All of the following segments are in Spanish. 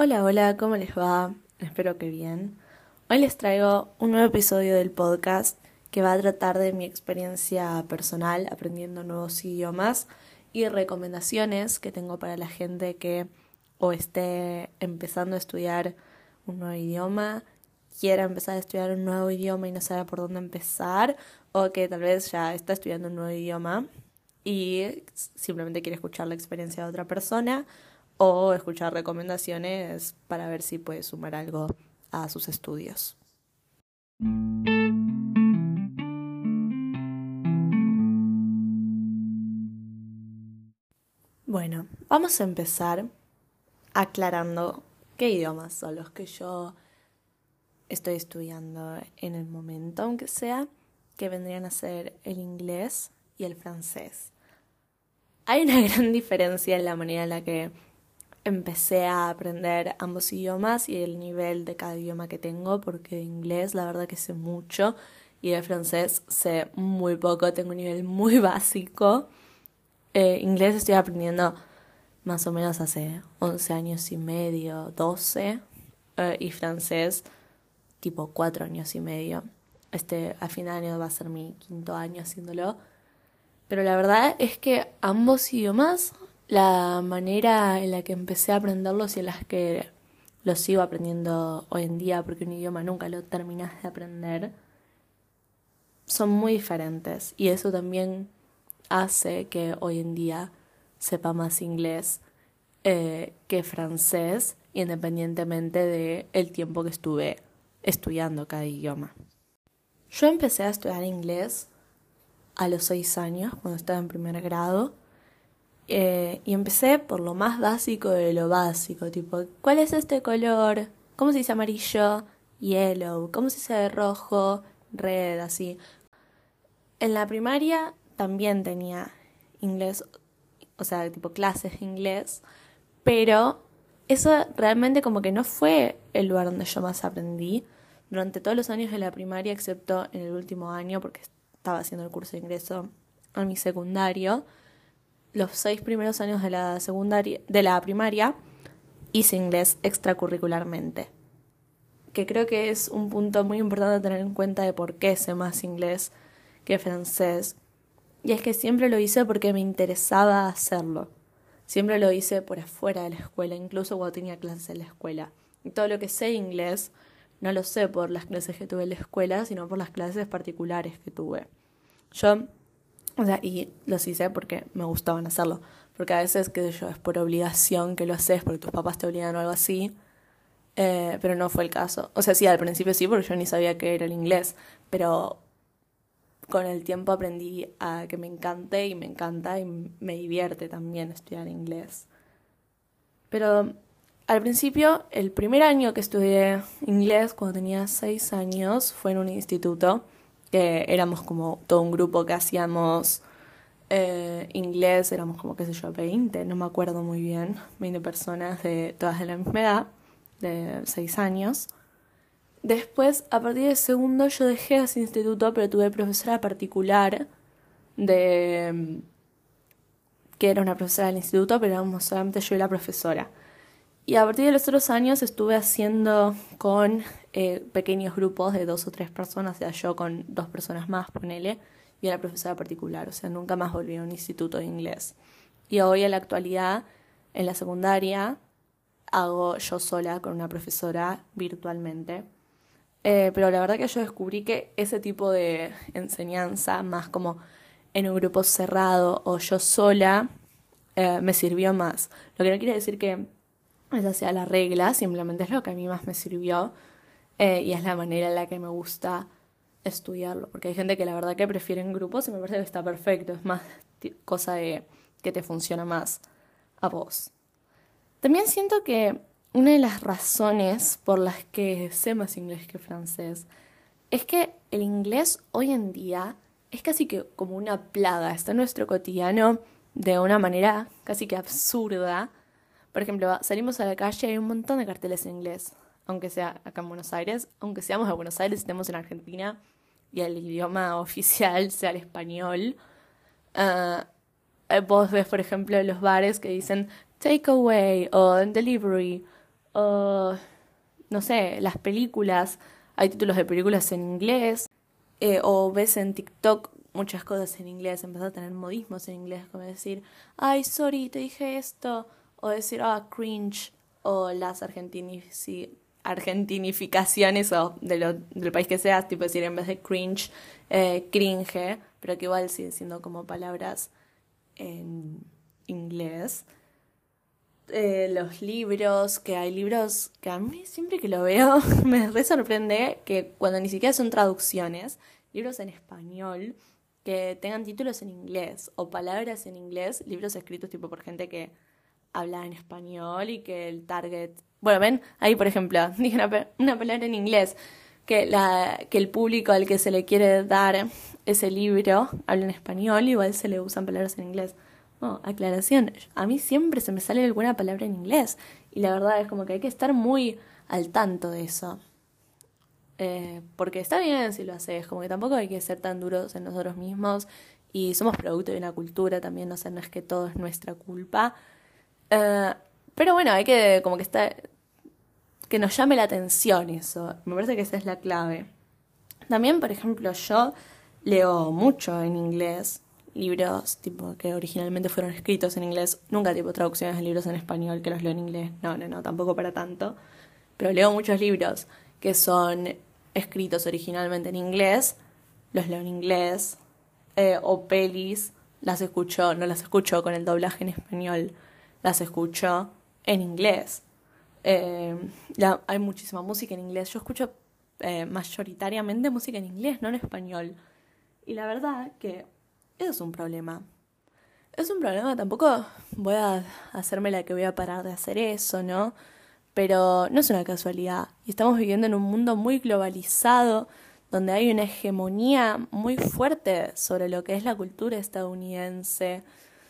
Hola, hola, ¿cómo les va? Espero que bien. Hoy les traigo un nuevo episodio del podcast que va a tratar de mi experiencia personal aprendiendo nuevos idiomas y recomendaciones que tengo para la gente que o esté empezando a estudiar un nuevo idioma, quiera empezar a estudiar un nuevo idioma y no sabe por dónde empezar, o que tal vez ya está estudiando un nuevo idioma y simplemente quiere escuchar la experiencia de otra persona o escuchar recomendaciones para ver si puede sumar algo a sus estudios. Bueno, vamos a empezar aclarando qué idiomas son los que yo estoy estudiando en el momento, aunque sea, que vendrían a ser el inglés y el francés. Hay una gran diferencia en la manera en la que empecé a aprender ambos idiomas y el nivel de cada idioma que tengo, porque de inglés la verdad que sé mucho y de francés sé muy poco, tengo un nivel muy básico. Eh, inglés estoy aprendiendo más o menos hace 11 años y medio, 12, eh, y francés tipo 4 años y medio. Este, a fin de año va a ser mi quinto año haciéndolo. Pero la verdad es que ambos idiomas la manera en la que empecé a aprenderlos y en las que los sigo aprendiendo hoy en día, porque un idioma nunca lo terminas de aprender, son muy diferentes. Y eso también hace que hoy en día sepa más inglés eh, que francés, independientemente del el tiempo que estuve estudiando cada idioma. Yo empecé a estudiar inglés a los seis años, cuando estaba en primer grado eh, y empecé por lo más básico de lo básico, tipo, ¿cuál es este color? ¿Cómo se dice amarillo? Yellow. ¿Cómo se dice rojo? Red, así. En la primaria también tenía inglés, o sea, tipo clases de inglés, pero eso realmente como que no fue el lugar donde yo más aprendí durante todos los años de la primaria, excepto en el último año, porque estaba haciendo el curso de ingreso a mi secundario los seis primeros años de la secundaria, de la primaria, hice inglés extracurricularmente. Que creo que es un punto muy importante tener en cuenta de por qué sé más inglés que francés. Y es que siempre lo hice porque me interesaba hacerlo. Siempre lo hice por afuera de la escuela, incluso cuando tenía clases en la escuela. Y todo lo que sé inglés no lo sé por las clases que tuve en la escuela, sino por las clases particulares que tuve. Yo o sea, y los hice porque me gustaban hacerlo. Porque a veces, qué yo, es por obligación que lo haces, porque tus papás te obligan o algo así. Eh, pero no fue el caso. O sea, sí, al principio sí, porque yo ni sabía qué era el inglés. Pero con el tiempo aprendí a que me encante y me encanta y me divierte también estudiar inglés. Pero al principio, el primer año que estudié inglés, cuando tenía seis años, fue en un instituto que éramos como todo un grupo que hacíamos eh, inglés, éramos como, qué sé yo, 20, no me acuerdo muy bien, 20 personas de todas de la misma edad, de 6 años. Después, a partir del segundo, yo dejé ese instituto, pero tuve profesora particular de que era una profesora del instituto, pero éramos solamente yo y la profesora. Y a partir de los otros años estuve haciendo con eh, pequeños grupos de dos o tres personas, o sea, yo con dos personas más, ponele, y la profesora particular, o sea, nunca más volví a un instituto de inglés. Y hoy en la actualidad, en la secundaria, hago yo sola con una profesora virtualmente. Eh, pero la verdad que yo descubrí que ese tipo de enseñanza, más como en un grupo cerrado o yo sola, eh, me sirvió más. Lo que no quiere decir que esa sea la regla, simplemente es lo que a mí más me sirvió eh, y es la manera en la que me gusta estudiarlo, porque hay gente que la verdad que prefiere en grupos y me parece que está perfecto, es más cosa de que te funciona más a vos. También siento que una de las razones por las que sé más inglés que francés es que el inglés hoy en día es casi que como una plaga, está en nuestro cotidiano de una manera casi que absurda. Por ejemplo, salimos a la calle y hay un montón de carteles en inglés aunque sea acá en Buenos Aires, aunque seamos de Buenos Aires estemos en Argentina y el idioma oficial sea el español. Uh, vos ves, por ejemplo, los bares que dicen takeaway o delivery O, no sé, las películas, hay títulos de películas en inglés, eh, o ves en TikTok muchas cosas en inglés, empezás a tener modismos en inglés, como decir, ay, sorry, te dije esto, o decir, ah, cringe, o las argentinificaciones o de lo, del país que seas, tipo decir en vez de cringe, eh, cringe, pero que igual siguen siendo como palabras en inglés. Eh, los libros, que hay libros que a mí siempre que lo veo me re sorprende que cuando ni siquiera son traducciones, libros en español que tengan títulos en inglés o palabras en inglés, libros escritos tipo por gente que habla en español y que el target... Bueno, ven, ahí por ejemplo, dije una, una palabra en inglés, que, la, que el público al que se le quiere dar ese libro habla en español, igual se le usan palabras en inglés. Oh, aclaración, a mí siempre se me sale alguna palabra en inglés y la verdad es como que hay que estar muy al tanto de eso. Eh, porque está bien si lo haces, como que tampoco hay que ser tan duros en nosotros mismos y somos producto de una cultura también, no sé, no es que todo es nuestra culpa. Eh, pero bueno, hay que como que está que nos llame la atención eso. Me parece que esa es la clave. También, por ejemplo, yo leo mucho en inglés libros tipo que originalmente fueron escritos en inglés, nunca tipo traducciones de libros en español que los leo en inglés. No, no, no, tampoco para tanto. Pero leo muchos libros que son escritos originalmente en inglés, los leo en inglés, eh, o pelis, las escucho, no las escucho con el doblaje en español, las escucho en inglés. Eh, hay muchísima música en inglés. Yo escucho eh, mayoritariamente música en inglés, no en español. Y la verdad que eso es un problema. Es un problema, tampoco voy a hacerme la que voy a parar de hacer eso, ¿no? Pero no es una casualidad. Y estamos viviendo en un mundo muy globalizado, donde hay una hegemonía muy fuerte sobre lo que es la cultura estadounidense,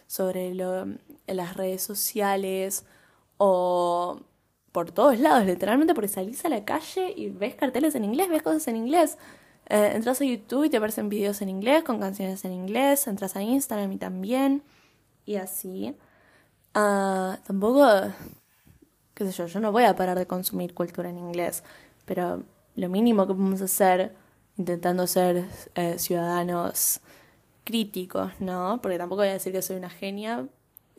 sobre lo, las redes sociales o por todos lados, literalmente porque salís a la calle y ves carteles en inglés, ves cosas en inglés. Eh, entras a YouTube y te aparecen videos en inglés con canciones en inglés, entras a Instagram y también, y así. Uh, tampoco, qué sé yo, yo no voy a parar de consumir cultura en inglés, pero lo mínimo que podemos hacer intentando ser eh, ciudadanos críticos, ¿no? Porque tampoco voy a decir que soy una genia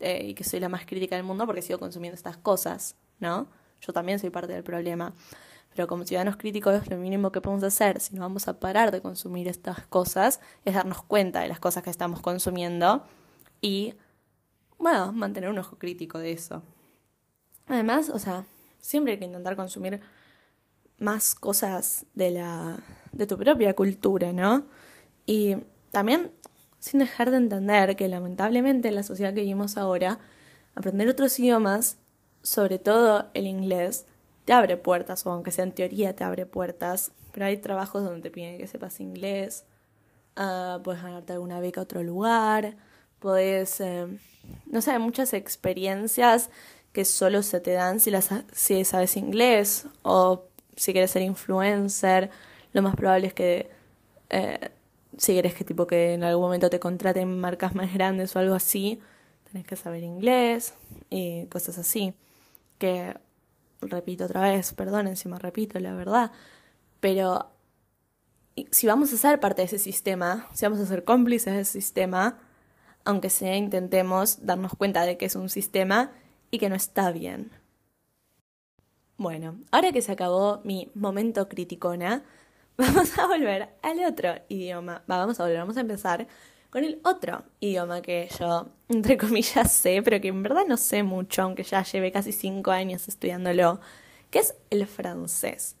eh, y que soy la más crítica del mundo porque sigo consumiendo estas cosas, ¿no? Yo también soy parte del problema. Pero como ciudadanos críticos, lo mínimo que podemos hacer, si no vamos a parar de consumir estas cosas, es darnos cuenta de las cosas que estamos consumiendo y, bueno, mantener un ojo crítico de eso. Además, o sea, siempre hay que intentar consumir más cosas de la de tu propia cultura, ¿no? Y también sin dejar de entender que lamentablemente en la sociedad que vivimos ahora, aprender otros idiomas, sobre todo el inglés, te abre puertas, o aunque sea en teoría te abre puertas, pero hay trabajos donde te piden que sepas inglés, uh, puedes ganarte alguna beca a otro lugar, puedes, eh, no sé, muchas experiencias que solo se te dan si, las, si sabes inglés o si quieres ser influencer, lo más probable es que eh, si quieres que tipo que en algún momento te contraten marcas más grandes o algo así, tenés que saber inglés y cosas así. Que repito otra vez, perdón, encima repito la verdad, pero si vamos a ser parte de ese sistema, si vamos a ser cómplices de ese sistema, aunque sea intentemos darnos cuenta de que es un sistema y que no está bien. Bueno, ahora que se acabó mi momento criticona, vamos a volver al otro idioma. vamos a volver, vamos a empezar con el otro idioma que yo, entre comillas, sé, pero que en verdad no sé mucho, aunque ya lleve casi cinco años estudiándolo, que es el francés.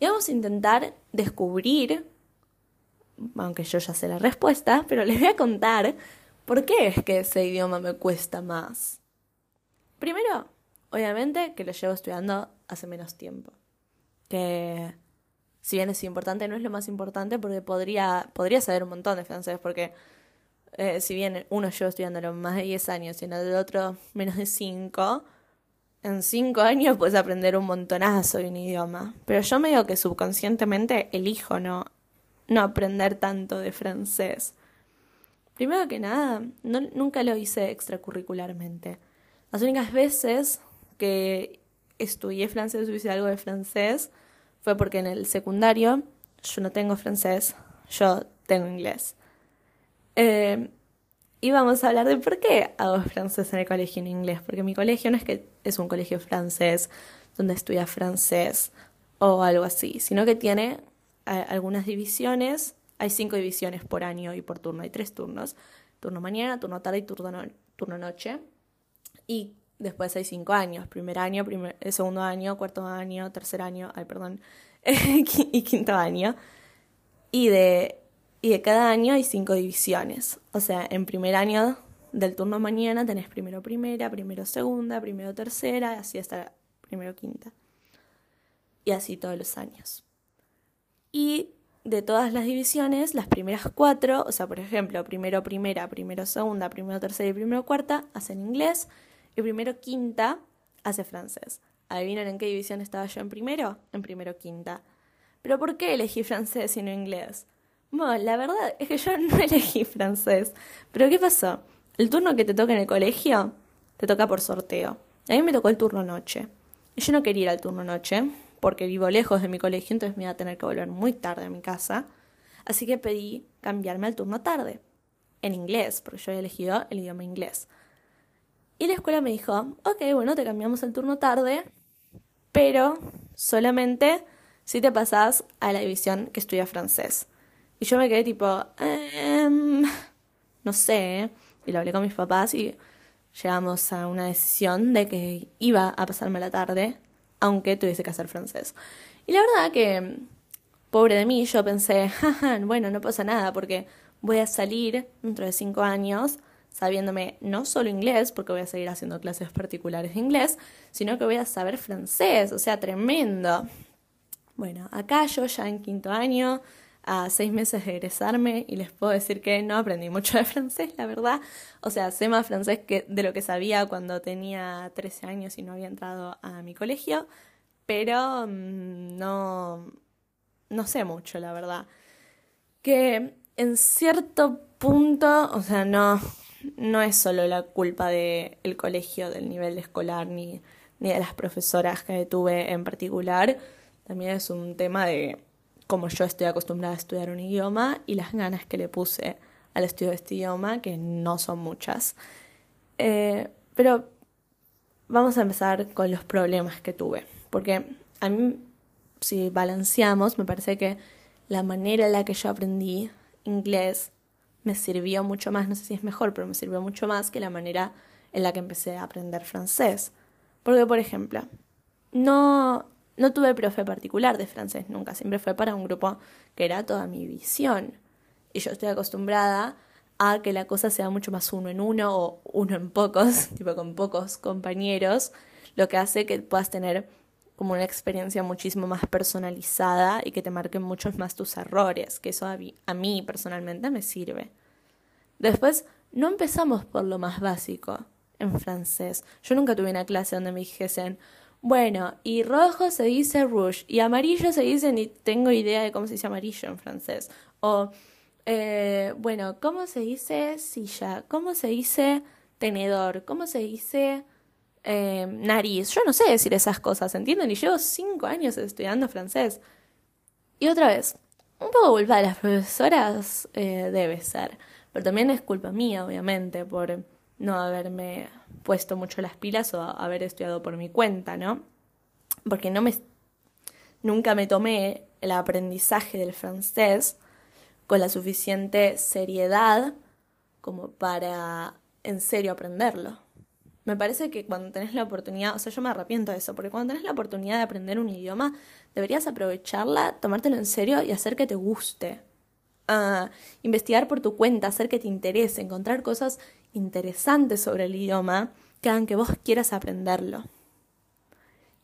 Y vamos a intentar descubrir, aunque yo ya sé la respuesta, pero les voy a contar por qué es que ese idioma me cuesta más. Primero, obviamente que lo llevo estudiando hace menos tiempo. Que si bien es importante, no es lo más importante porque podría, podría saber un montón de francés, porque eh, si bien uno lleva estudiándolo más de 10 años y el otro menos de 5, en 5 años puedes aprender un montonazo de un idioma. Pero yo me digo que subconscientemente elijo no, no aprender tanto de francés. Primero que nada, nunca lo hice extracurricularmente. Las únicas veces que estudié francés o hice algo de francés fue porque en el secundario yo no tengo francés, yo tengo inglés. Eh, y vamos a hablar de por qué hago francés en el colegio en inglés, porque mi colegio no es que es un colegio francés donde estudia francés o algo así, sino que tiene eh, algunas divisiones, hay cinco divisiones por año y por turno, hay tres turnos, turno mañana, turno tarde y turno, turno noche, y después hay cinco años, primer año, primer, eh, segundo año, cuarto año, tercer año, ay, perdón, y quinto año, y de, y de cada año hay cinco divisiones, o sea, en primer año del turno mañana tenés primero primera, primero segunda, primero tercera, así hasta primero quinta. Y así todos los años. Y de todas las divisiones, las primeras cuatro, o sea, por ejemplo, primero primera, primero segunda, primero tercera y primero cuarta, hacen inglés. Y primero quinta hace francés. ¿Adivinan en qué división estaba yo en primero? En primero quinta. ¿Pero por qué elegí francés y no inglés? Bueno, la verdad es que yo no elegí francés. ¿Pero qué pasó? El turno que te toca en el colegio te toca por sorteo. A mí me tocó el turno noche. Y yo no quería ir al turno noche porque vivo lejos de mi colegio, entonces me iba a tener que volver muy tarde a mi casa. Así que pedí cambiarme al turno tarde, en inglés, porque yo había elegido el idioma inglés. Y la escuela me dijo, ok, bueno, te cambiamos al turno tarde, pero solamente si te pasas a la división que estudia francés. Y yo me quedé tipo, ehm, no sé, y lo hablé con mis papás y llegamos a una decisión de que iba a pasarme la tarde aunque tuviese que hacer francés. Y la verdad que, pobre de mí, yo pensé, bueno, no pasa nada porque voy a salir dentro de cinco años sabiéndome no solo inglés, porque voy a seguir haciendo clases particulares de inglés, sino que voy a saber francés, o sea, tremendo. Bueno, acá yo ya en quinto año, a seis meses de egresarme, y les puedo decir que no aprendí mucho de francés, la verdad. O sea, sé más francés que de lo que sabía cuando tenía 13 años y no había entrado a mi colegio, pero mm, no, no sé mucho, la verdad. Que en cierto punto, o sea, no, no es solo la culpa del colegio, del nivel escolar, ni, ni de las profesoras que tuve en particular. También es un tema de cómo yo estoy acostumbrada a estudiar un idioma y las ganas que le puse al estudio de este idioma, que no son muchas. Eh, pero vamos a empezar con los problemas que tuve, porque a mí, si balanceamos, me parece que la manera en la que yo aprendí inglés me sirvió mucho más, no sé si es mejor, pero me sirvió mucho más que la manera en la que empecé a aprender francés. Porque, por ejemplo, no, no tuve profe particular de francés nunca, siempre fue para un grupo que era toda mi visión. Y yo estoy acostumbrada a que la cosa sea mucho más uno en uno o uno en pocos, tipo con pocos compañeros, lo que hace que puedas tener como una experiencia muchísimo más personalizada y que te marquen muchos más tus errores, que eso a mí, personalmente me sirve. Después, no empezamos por lo más básico en francés. Yo nunca tuve una clase donde me dijesen, bueno, y rojo se dice rouge, y amarillo se dice, ni tengo idea de cómo se dice amarillo en francés. O, eh, bueno, ¿cómo se dice silla? ¿Cómo se dice tenedor? ¿Cómo se dice eh, nariz. Yo no sé decir esas cosas, ¿entienden? Y llevo cinco años estudiando francés. Y otra vez, un poco culpa de las profesoras eh, debe ser, pero también es culpa mía, obviamente, por no haberme puesto mucho las pilas o haber estudiado por mi cuenta, ¿no? Porque no me nunca me tomé el aprendizaje del francés con la suficiente seriedad como para en serio aprenderlo. Me parece que cuando tenés la oportunidad, o sea, yo me arrepiento de eso, porque cuando tenés la oportunidad de aprender un idioma, deberías aprovecharla, tomártelo en serio y hacer que te guste. Uh, investigar por tu cuenta, hacer que te interese, encontrar cosas interesantes sobre el idioma que hagan que vos quieras aprenderlo.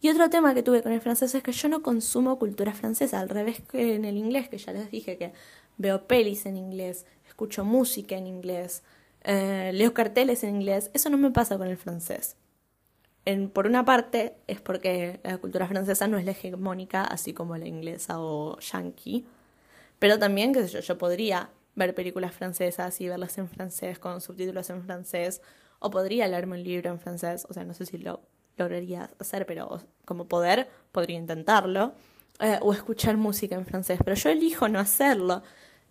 Y otro tema que tuve con el francés es que yo no consumo cultura francesa, al revés que en el inglés, que ya les dije que veo pelis en inglés, escucho música en inglés, eh, leo carteles en inglés, eso no me pasa con el francés. En, por una parte es porque la cultura francesa no es la hegemónica, así como la inglesa o yankee, pero también, qué sé yo, yo podría ver películas francesas y verlas en francés con subtítulos en francés, o podría leerme un libro en francés, o sea, no sé si lo lograría hacer, pero como poder, podría intentarlo. Eh, o escuchar música en francés, pero yo elijo no hacerlo.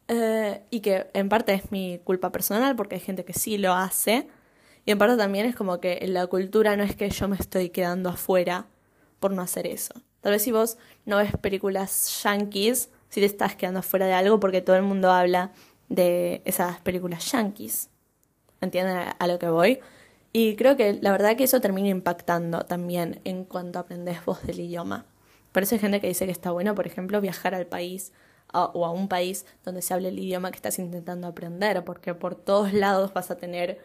Eh, y que en parte es mi culpa personal porque hay gente que sí lo hace. Y en parte también es como que en la cultura no es que yo me estoy quedando afuera por no hacer eso. Tal vez si vos no ves películas yankees, si te estás quedando afuera de algo porque todo el mundo habla de esas películas yankees. ¿Entienden a lo que voy? Y creo que la verdad que eso termina impactando también en cuanto aprendes vos del idioma. Por eso hay gente que dice que está bueno, por ejemplo, viajar al país o a un país donde se hable el idioma que estás intentando aprender, porque por todos lados vas a tener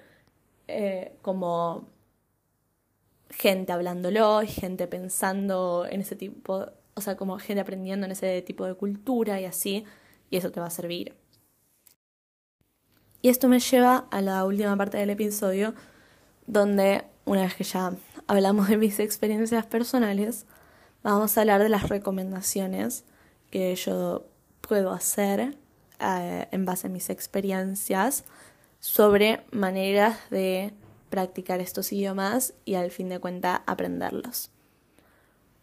eh, como gente hablándolo y gente pensando en ese tipo, o sea, como gente aprendiendo en ese tipo de cultura y así, y eso te va a servir. Y esto me lleva a la última parte del episodio, donde una vez que ya hablamos de mis experiencias personales, vamos a hablar de las recomendaciones que yo puedo hacer eh, en base a mis experiencias sobre maneras de practicar estos idiomas y al fin de cuentas aprenderlos.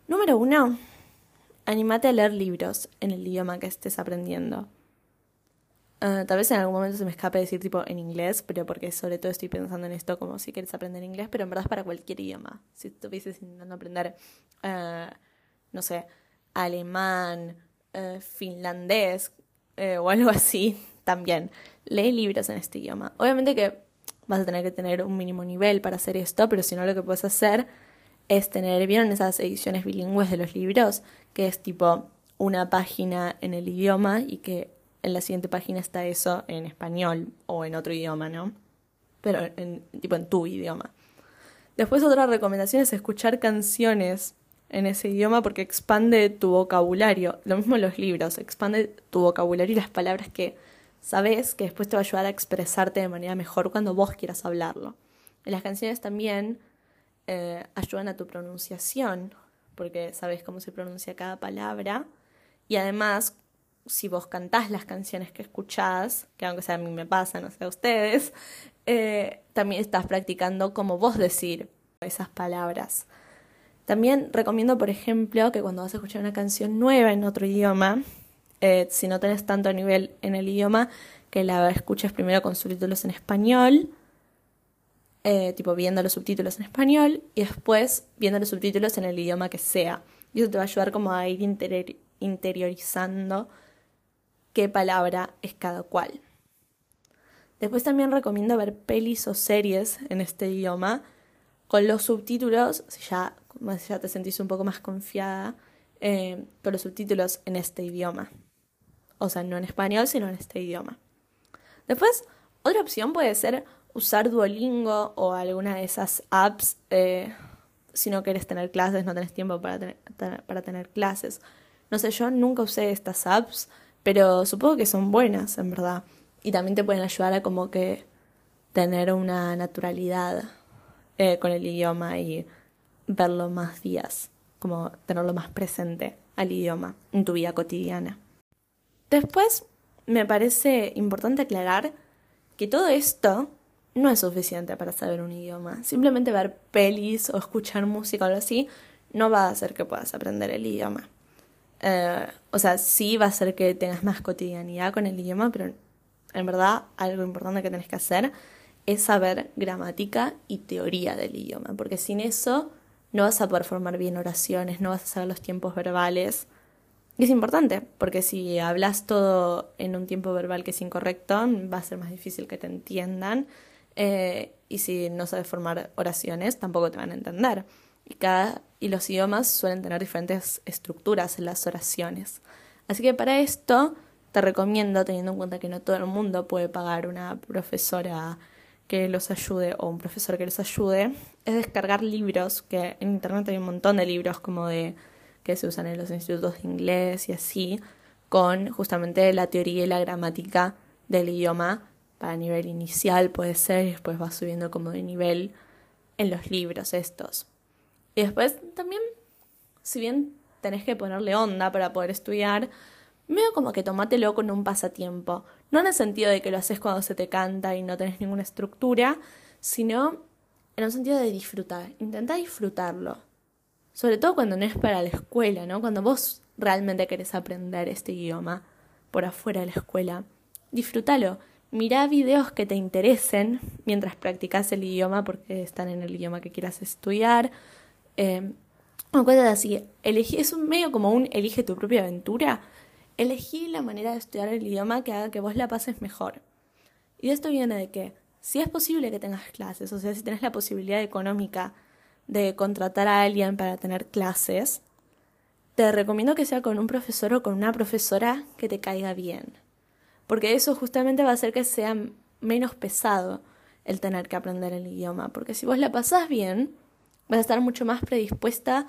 Número uno, anímate a leer libros en el idioma que estés aprendiendo. Eh, tal vez en algún momento se me escape decir tipo en inglés, pero porque sobre todo estoy pensando en esto como si quieres aprender inglés, pero en verdad es para cualquier idioma. Si estuvieses intentando aprender, uh, no sé, alemán, eh, finlandés eh, o algo así, también. Lee libros en este idioma. Obviamente que vas a tener que tener un mínimo nivel para hacer esto, pero si no lo que puedes hacer es tener, ¿vieron esas ediciones bilingües de los libros? Que es tipo una página en el idioma y que en la siguiente página está eso en español o en otro idioma, ¿no? Pero en, tipo en tu idioma. Después otra recomendación es escuchar canciones en ese idioma porque expande tu vocabulario. Lo mismo los libros, expande tu vocabulario y las palabras que sabes que después te va a ayudar a expresarte de manera mejor cuando vos quieras hablarlo. En las canciones también eh, ayudan a tu pronunciación porque sabes cómo se pronuncia cada palabra y además si vos cantás las canciones que escuchás, que aunque sea a mí me pasa, no sé a ustedes, eh, también estás practicando cómo vos decir esas palabras. También recomiendo, por ejemplo, que cuando vas a escuchar una canción nueva en otro idioma, eh, si no tenés tanto nivel en el idioma, que la escuches primero con subtítulos en español, eh, tipo viendo los subtítulos en español, y después viendo los subtítulos en el idioma que sea. Y eso te va a ayudar como a ir interiorizando qué palabra es cada cual. Después también recomiendo ver pelis o series en este idioma con los subtítulos, si ya ya te sentís un poco más confiada eh, con los subtítulos en este idioma. O sea, no en español, sino en este idioma. Después, otra opción puede ser usar Duolingo o alguna de esas apps eh, si no quieres tener clases, no tenés tiempo para, para tener clases. No sé, yo nunca usé estas apps, pero supongo que son buenas, en verdad. Y también te pueden ayudar a como que tener una naturalidad eh, con el idioma y verlo más días, como tenerlo más presente al idioma en tu vida cotidiana. Después, me parece importante aclarar que todo esto no es suficiente para saber un idioma. Simplemente ver pelis o escuchar música o algo así no va a hacer que puedas aprender el idioma. Eh, o sea, sí va a hacer que tengas más cotidianidad con el idioma, pero en verdad algo importante que tenés que hacer es saber gramática y teoría del idioma, porque sin eso no vas a poder formar bien oraciones, no vas a saber los tiempos verbales. Y es importante, porque si hablas todo en un tiempo verbal que es incorrecto, va a ser más difícil que te entiendan. Eh, y si no sabes formar oraciones, tampoco te van a entender. Y, cada, y los idiomas suelen tener diferentes estructuras en las oraciones. Así que para esto te recomiendo, teniendo en cuenta que no todo el mundo puede pagar una profesora que los ayude o un profesor que los ayude es descargar libros, que en internet hay un montón de libros como de que se usan en los institutos de inglés y así, con justamente la teoría y la gramática del idioma para nivel inicial puede ser, y después va subiendo como de nivel en los libros estos. Y después también, si bien tenés que ponerle onda para poder estudiar, medio como que tomátelo con un pasatiempo. No en el sentido de que lo haces cuando se te canta y no tenés ninguna estructura, sino en un sentido de disfrutar. Intenta disfrutarlo. Sobre todo cuando no es para la escuela, ¿no? Cuando vos realmente querés aprender este idioma por afuera de la escuela. Disfrútalo. Mirá videos que te interesen mientras practicas el idioma porque están en el idioma que quieras estudiar. Eh, o así. Elegí, es un medio como un elige tu propia aventura. Elegí la manera de estudiar el idioma que haga que vos la pases mejor. Y esto viene de que si es posible que tengas clases, o sea, si tenés la posibilidad económica de contratar a alguien para tener clases, te recomiendo que sea con un profesor o con una profesora que te caiga bien. Porque eso justamente va a hacer que sea menos pesado el tener que aprender el idioma. Porque si vos la pasás bien, vas a estar mucho más predispuesta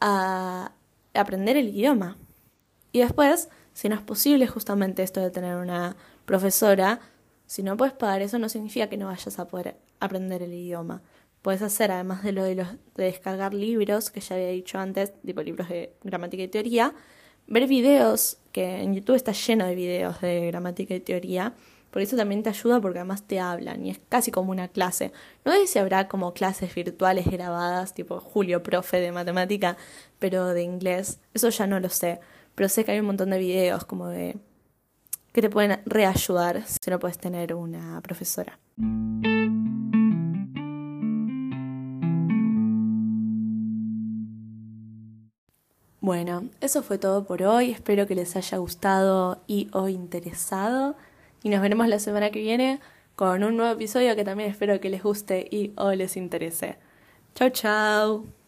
a aprender el idioma. Y después, si no es posible justamente esto de tener una profesora, si no puedes pagar eso no significa que no vayas a poder aprender el idioma. Puedes hacer, además de lo de, los, de descargar libros, que ya había dicho antes, tipo libros de gramática y teoría, ver videos, que en YouTube está lleno de videos de gramática y teoría, por eso también te ayuda porque además te hablan y es casi como una clase. No sé si habrá como clases virtuales grabadas, tipo Julio, profe de matemática, pero de inglés, eso ya no lo sé. Pero sé que hay un montón de videos como de que te pueden reayudar si no puedes tener una profesora. Bueno, eso fue todo por hoy. Espero que les haya gustado y o interesado. Y nos veremos la semana que viene con un nuevo episodio que también espero que les guste y o les interese. Chau, chau.